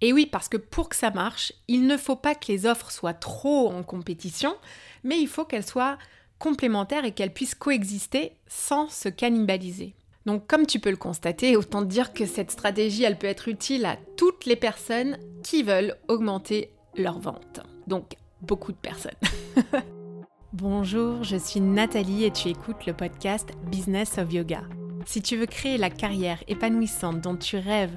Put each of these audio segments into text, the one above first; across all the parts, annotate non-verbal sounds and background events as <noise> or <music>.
Et oui, parce que pour que ça marche, il ne faut pas que les offres soient trop en compétition, mais il faut qu'elles soient complémentaires et qu'elles puissent coexister sans se cannibaliser. Donc comme tu peux le constater, autant dire que cette stratégie, elle peut être utile à toutes les personnes qui veulent augmenter leur vente. Donc beaucoup de personnes. <laughs> Bonjour, je suis Nathalie et tu écoutes le podcast Business of Yoga. Si tu veux créer la carrière épanouissante dont tu rêves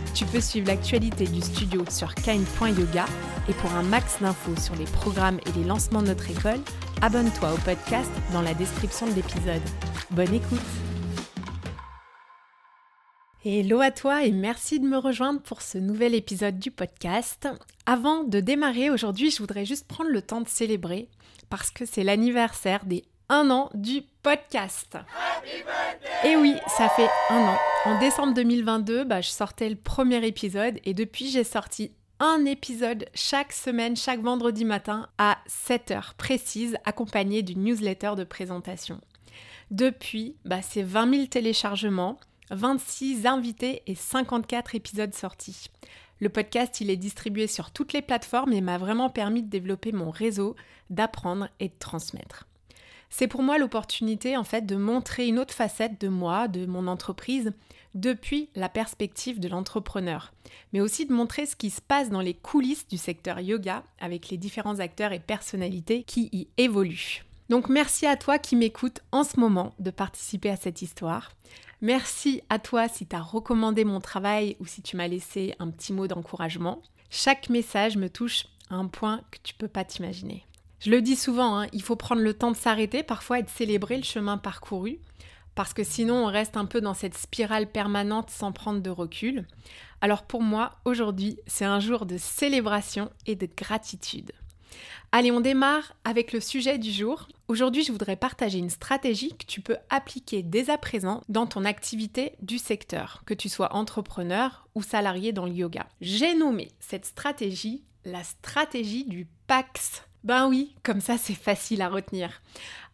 Tu peux suivre l'actualité du studio sur kind.yoga et pour un max d'infos sur les programmes et les lancements de notre école, abonne-toi au podcast dans la description de l'épisode. Bonne écoute Hello à toi et merci de me rejoindre pour ce nouvel épisode du podcast. Avant de démarrer aujourd'hui, je voudrais juste prendre le temps de célébrer parce que c'est l'anniversaire des un an du podcast. et oui, ça fait un an. En décembre 2022, bah, je sortais le premier épisode et depuis j'ai sorti un épisode chaque semaine, chaque vendredi matin à 7 heures précises, accompagné d'une newsletter de présentation. Depuis, bah, c'est 20 000 téléchargements, 26 invités et 54 épisodes sortis. Le podcast, il est distribué sur toutes les plateformes et m'a vraiment permis de développer mon réseau, d'apprendre et de transmettre. C'est pour moi l'opportunité en fait de montrer une autre facette de moi, de mon entreprise, depuis la perspective de l'entrepreneur, mais aussi de montrer ce qui se passe dans les coulisses du secteur yoga avec les différents acteurs et personnalités qui y évoluent. Donc merci à toi qui m'écoutes en ce moment de participer à cette histoire. Merci à toi si tu as recommandé mon travail ou si tu m'as laissé un petit mot d'encouragement. Chaque message me touche à un point que tu peux pas t'imaginer. Je le dis souvent, hein, il faut prendre le temps de s'arrêter parfois et de célébrer le chemin parcouru, parce que sinon on reste un peu dans cette spirale permanente sans prendre de recul. Alors pour moi, aujourd'hui, c'est un jour de célébration et de gratitude. Allez, on démarre avec le sujet du jour. Aujourd'hui, je voudrais partager une stratégie que tu peux appliquer dès à présent dans ton activité du secteur, que tu sois entrepreneur ou salarié dans le yoga. J'ai nommé cette stratégie la stratégie du PAX ben oui, comme ça c'est facile à retenir.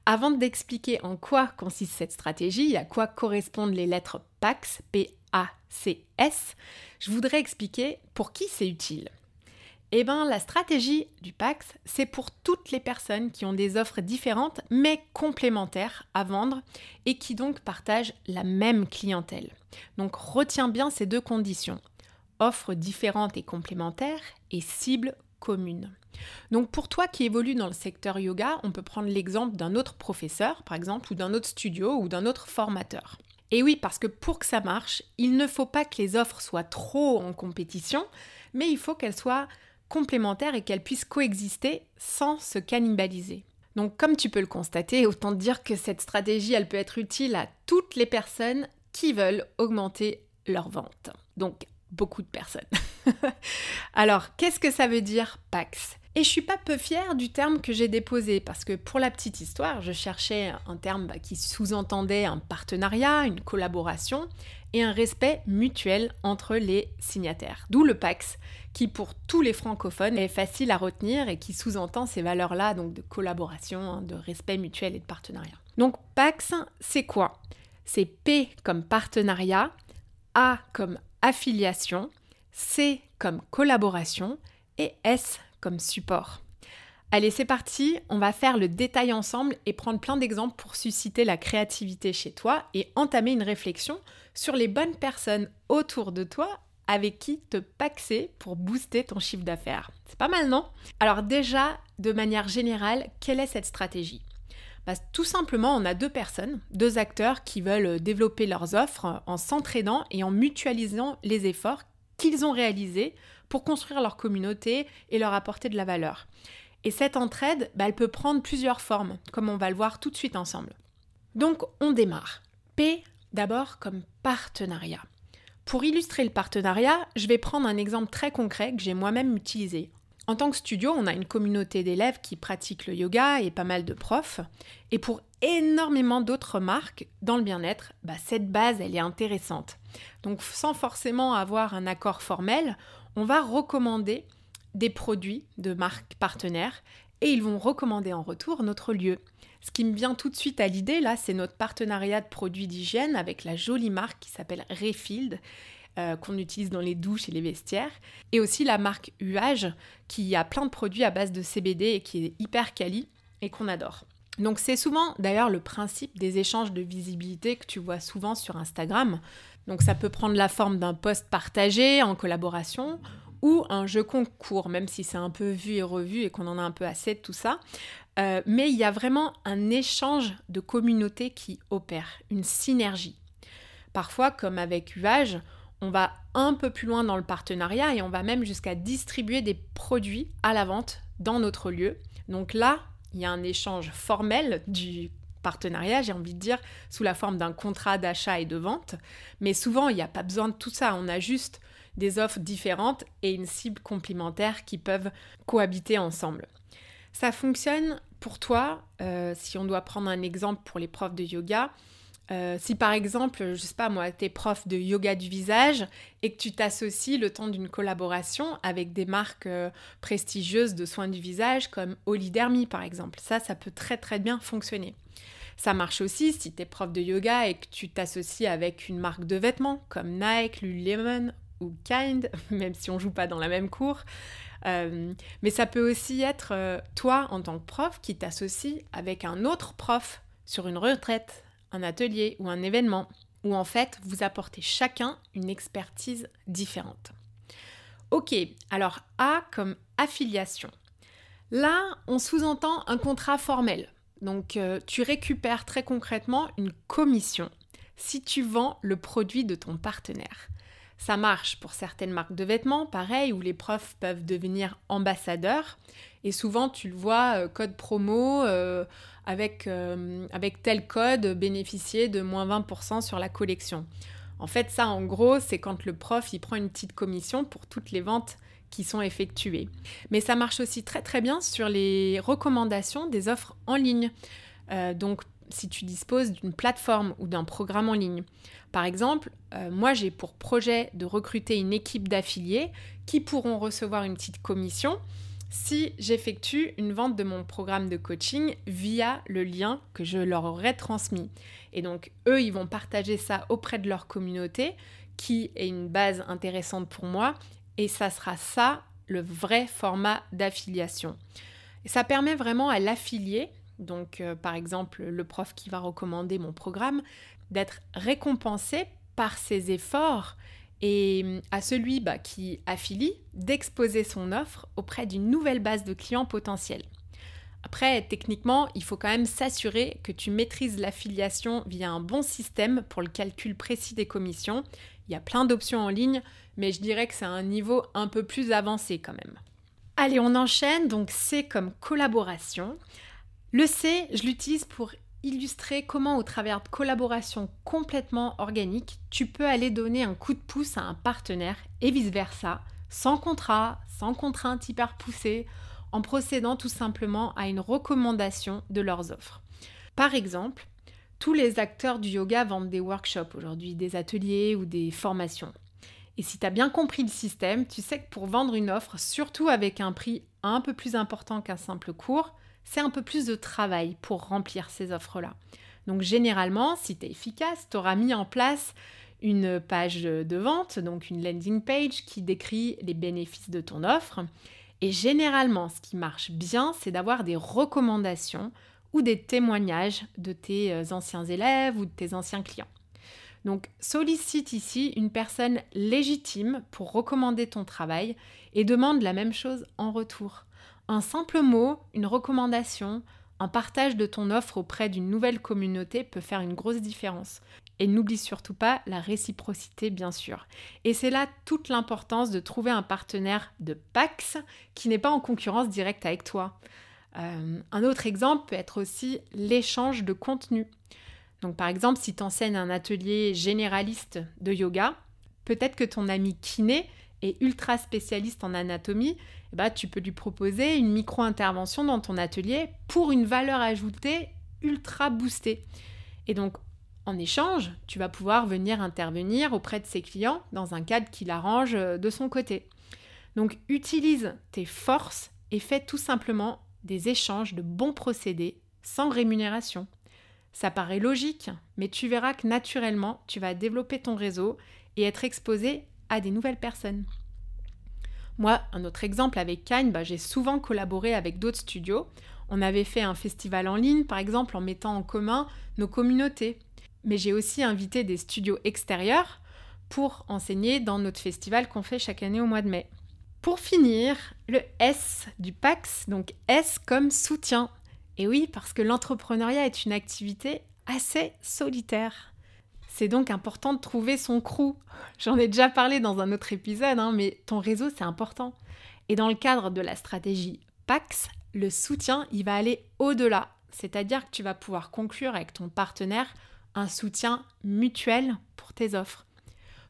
Avant d'expliquer en quoi consiste cette stratégie, à quoi correspondent les lettres PAX, P-A-C-S, je voudrais expliquer pour qui c'est utile. Eh bien, la stratégie du PAX, c'est pour toutes les personnes qui ont des offres différentes mais complémentaires à vendre et qui donc partagent la même clientèle. Donc retiens bien ces deux conditions. Offres différentes et complémentaires et cibles communes. Donc pour toi qui évolue dans le secteur yoga, on peut prendre l'exemple d'un autre professeur, par exemple, ou d'un autre studio, ou d'un autre formateur. Et oui, parce que pour que ça marche, il ne faut pas que les offres soient trop en compétition, mais il faut qu'elles soient complémentaires et qu'elles puissent coexister sans se cannibaliser. Donc comme tu peux le constater, autant dire que cette stratégie, elle peut être utile à toutes les personnes qui veulent augmenter leur vente. Donc beaucoup de personnes. <laughs> Alors, qu'est-ce que ça veut dire PAX? Et je suis pas peu fière du terme que j'ai déposé parce que pour la petite histoire, je cherchais un terme bah, qui sous-entendait un partenariat, une collaboration et un respect mutuel entre les signataires. D'où le PAX, qui pour tous les francophones est facile à retenir et qui sous-entend ces valeurs-là, donc de collaboration, hein, de respect mutuel et de partenariat. Donc PAX, c'est quoi? C'est P comme partenariat, A comme affiliation, C comme collaboration et S comme support. Allez, c'est parti, on va faire le détail ensemble et prendre plein d'exemples pour susciter la créativité chez toi et entamer une réflexion sur les bonnes personnes autour de toi avec qui te paxer pour booster ton chiffre d'affaires. C'est pas mal, non? Alors déjà, de manière générale, quelle est cette stratégie? Bah, Tout simplement, on a deux personnes, deux acteurs qui veulent développer leurs offres en s'entraînant et en mutualisant les efforts qu'ils ont réalisés pour construire leur communauté et leur apporter de la valeur. Et cette entraide, bah, elle peut prendre plusieurs formes, comme on va le voir tout de suite ensemble. Donc on démarre. P d'abord comme partenariat. Pour illustrer le partenariat, je vais prendre un exemple très concret que j'ai moi-même utilisé. En tant que studio, on a une communauté d'élèves qui pratiquent le yoga et pas mal de profs. Et pour énormément d'autres marques dans le bien-être, bah, cette base, elle est intéressante. Donc sans forcément avoir un accord formel, on va recommander des produits de marques partenaires et ils vont recommander en retour notre lieu. Ce qui me vient tout de suite à l'idée, là, c'est notre partenariat de produits d'hygiène avec la jolie marque qui s'appelle Refield, euh, qu'on utilise dans les douches et les vestiaires, et aussi la marque Uage, qui a plein de produits à base de CBD et qui est hyper quali et qu'on adore. Donc c'est souvent d'ailleurs le principe des échanges de visibilité que tu vois souvent sur Instagram. Donc ça peut prendre la forme d'un post partagé en collaboration ou un jeu concours, même si c'est un peu vu et revu et qu'on en a un peu assez de tout ça. Euh, mais il y a vraiment un échange de communautés qui opère, une synergie. Parfois, comme avec Uage, on va un peu plus loin dans le partenariat et on va même jusqu'à distribuer des produits à la vente dans notre lieu. Donc là, il y a un échange formel du partenariat, j'ai envie de dire, sous la forme d'un contrat d'achat et de vente. Mais souvent, il n'y a pas besoin de tout ça. On a juste des offres différentes et une cible complémentaire qui peuvent cohabiter ensemble. Ça fonctionne pour toi, euh, si on doit prendre un exemple pour les profs de yoga, euh, si par exemple, je sais pas moi, tu es prof de yoga du visage et que tu t'associes le temps d'une collaboration avec des marques euh, prestigieuses de soins du visage comme Olidermy par exemple, ça, ça peut très très bien fonctionner. Ça marche aussi si tu es prof de yoga et que tu t'associes avec une marque de vêtements comme Nike, Lululemon ou Kind, <laughs> même si on joue pas dans la même cour. Euh, mais ça peut aussi être toi en tant que prof qui t'associe avec un autre prof sur une retraite un atelier ou un événement où en fait vous apportez chacun une expertise différente. Ok, alors A comme affiliation. Là, on sous-entend un contrat formel. Donc euh, tu récupères très concrètement une commission si tu vends le produit de ton partenaire. Ça marche pour certaines marques de vêtements, pareil, où les profs peuvent devenir ambassadeurs. Et souvent, tu le vois, euh, code promo, euh, avec, avec tel code, bénéficier de moins 20% sur la collection. En fait, ça, en gros, c'est quand le prof, il prend une petite commission pour toutes les ventes qui sont effectuées. Mais ça marche aussi très très bien sur les recommandations des offres en ligne. donc, si tu disposes d'une plateforme ou d'un programme en ligne. Par exemple, euh, moi j'ai pour projet de recruter une équipe d'affiliés qui pourront recevoir une petite commission si j'effectue une vente de mon programme de coaching via le lien que je leur aurai transmis. Et donc eux, ils vont partager ça auprès de leur communauté qui est une base intéressante pour moi et ça sera ça le vrai format d'affiliation. Ça permet vraiment à l'affilié donc euh, par exemple le prof qui va recommander mon programme, d'être récompensé par ses efforts et mm, à celui bah, qui affilie d'exposer son offre auprès d'une nouvelle base de clients potentiels. Après, techniquement, il faut quand même s'assurer que tu maîtrises l'affiliation via un bon système pour le calcul précis des commissions. Il y a plein d'options en ligne, mais je dirais que c'est un niveau un peu plus avancé quand même. Allez, on enchaîne. Donc, c'est comme collaboration. Le C, je l'utilise pour illustrer comment au travers de collaborations complètement organiques, tu peux aller donner un coup de pouce à un partenaire et vice-versa, sans contrat, sans contrainte hyper poussée, en procédant tout simplement à une recommandation de leurs offres. Par exemple, tous les acteurs du yoga vendent des workshops aujourd'hui, des ateliers ou des formations. Et si tu as bien compris le système, tu sais que pour vendre une offre, surtout avec un prix un peu plus important qu'un simple cours, c'est un peu plus de travail pour remplir ces offres-là. Donc généralement, si tu es efficace, tu auras mis en place une page de vente, donc une landing page qui décrit les bénéfices de ton offre. Et généralement, ce qui marche bien, c'est d'avoir des recommandations ou des témoignages de tes euh, anciens élèves ou de tes anciens clients. Donc sollicite ici une personne légitime pour recommander ton travail et demande la même chose en retour. Un simple mot, une recommandation, un partage de ton offre auprès d'une nouvelle communauté peut faire une grosse différence. Et n'oublie surtout pas la réciprocité, bien sûr. Et c'est là toute l'importance de trouver un partenaire de PAX qui n'est pas en concurrence directe avec toi. Euh, un autre exemple peut être aussi l'échange de contenu. Donc par exemple, si tu enseignes un atelier généraliste de yoga, Peut-être que ton ami kiné est ultra spécialiste en anatomie, eh ben, tu peux lui proposer une micro-intervention dans ton atelier pour une valeur ajoutée ultra boostée. Et donc, en échange, tu vas pouvoir venir intervenir auprès de ses clients dans un cadre qui l'arrange euh, de son côté. Donc, utilise tes forces et fais tout simplement des échanges de bons procédés sans rémunération. Ça paraît logique, mais tu verras que naturellement, tu vas développer ton réseau et être exposé à des nouvelles personnes. Moi, un autre exemple avec Kine, bah, j'ai souvent collaboré avec d'autres studios. On avait fait un festival en ligne, par exemple, en mettant en commun nos communautés. Mais j'ai aussi invité des studios extérieurs pour enseigner dans notre festival qu'on fait chaque année au mois de mai. Pour finir, le S du PAX, donc S comme soutien. Et oui, parce que l'entrepreneuriat est une activité assez solitaire. C'est donc important de trouver son crew. J'en ai déjà parlé dans un autre épisode, hein, mais ton réseau, c'est important. Et dans le cadre de la stratégie PAX, le soutien, il va aller au-delà. C'est-à-dire que tu vas pouvoir conclure avec ton partenaire un soutien mutuel pour tes offres.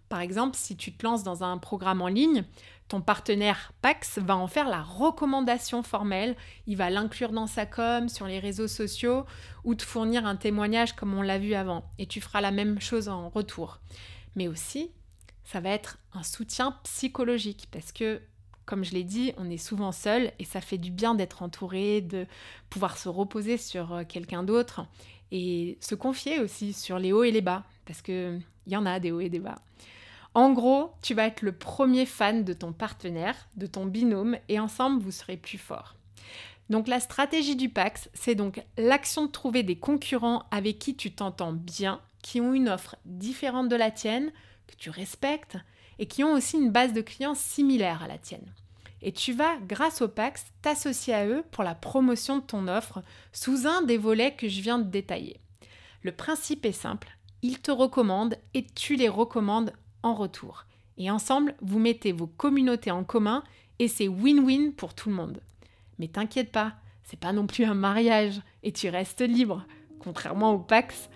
Par exemple, si tu te lances dans un programme en ligne, ton partenaire Pax va en faire la recommandation formelle, il va l'inclure dans sa com, sur les réseaux sociaux ou te fournir un témoignage comme on l'a vu avant. Et tu feras la même chose en retour. Mais aussi, ça va être un soutien psychologique parce que, comme je l'ai dit, on est souvent seul et ça fait du bien d'être entouré, de pouvoir se reposer sur euh, quelqu'un d'autre et se confier aussi sur les hauts et les bas parce qu'il y en a des hauts et des bas. En gros, tu vas être le premier fan de ton partenaire, de ton binôme, et ensemble, vous serez plus fort. Donc la stratégie du PAX, c'est donc l'action de trouver des concurrents avec qui tu t'entends bien, qui ont une offre différente de la tienne, que tu respectes, et qui ont aussi une base de clients similaire à la tienne. Et tu vas, grâce au PAX, t'associer à eux pour la promotion de ton offre sous un des volets que je viens de détailler. Le principe est simple, ils te recommandent et tu les recommandes en retour. Et ensemble, vous mettez vos communautés en commun et c'est win-win pour tout le monde. Mais t'inquiète pas, c'est pas non plus un mariage et tu restes libre. Contrairement au Pax,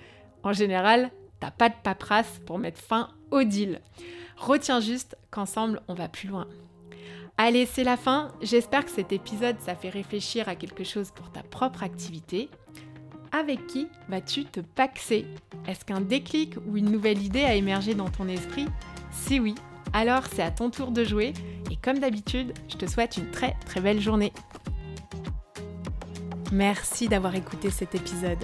en général, t'as pas de paperasse pour mettre fin au deal. Retiens juste qu'ensemble, on va plus loin. Allez, c'est la fin. J'espère que cet épisode, ça fait réfléchir à quelque chose pour ta propre activité. Avec qui vas-tu te paxer? Est-ce qu'un déclic ou une nouvelle idée a émergé dans ton esprit? Si oui, alors c'est à ton tour de jouer et comme d'habitude, je te souhaite une très très belle journée. Merci d'avoir écouté cet épisode.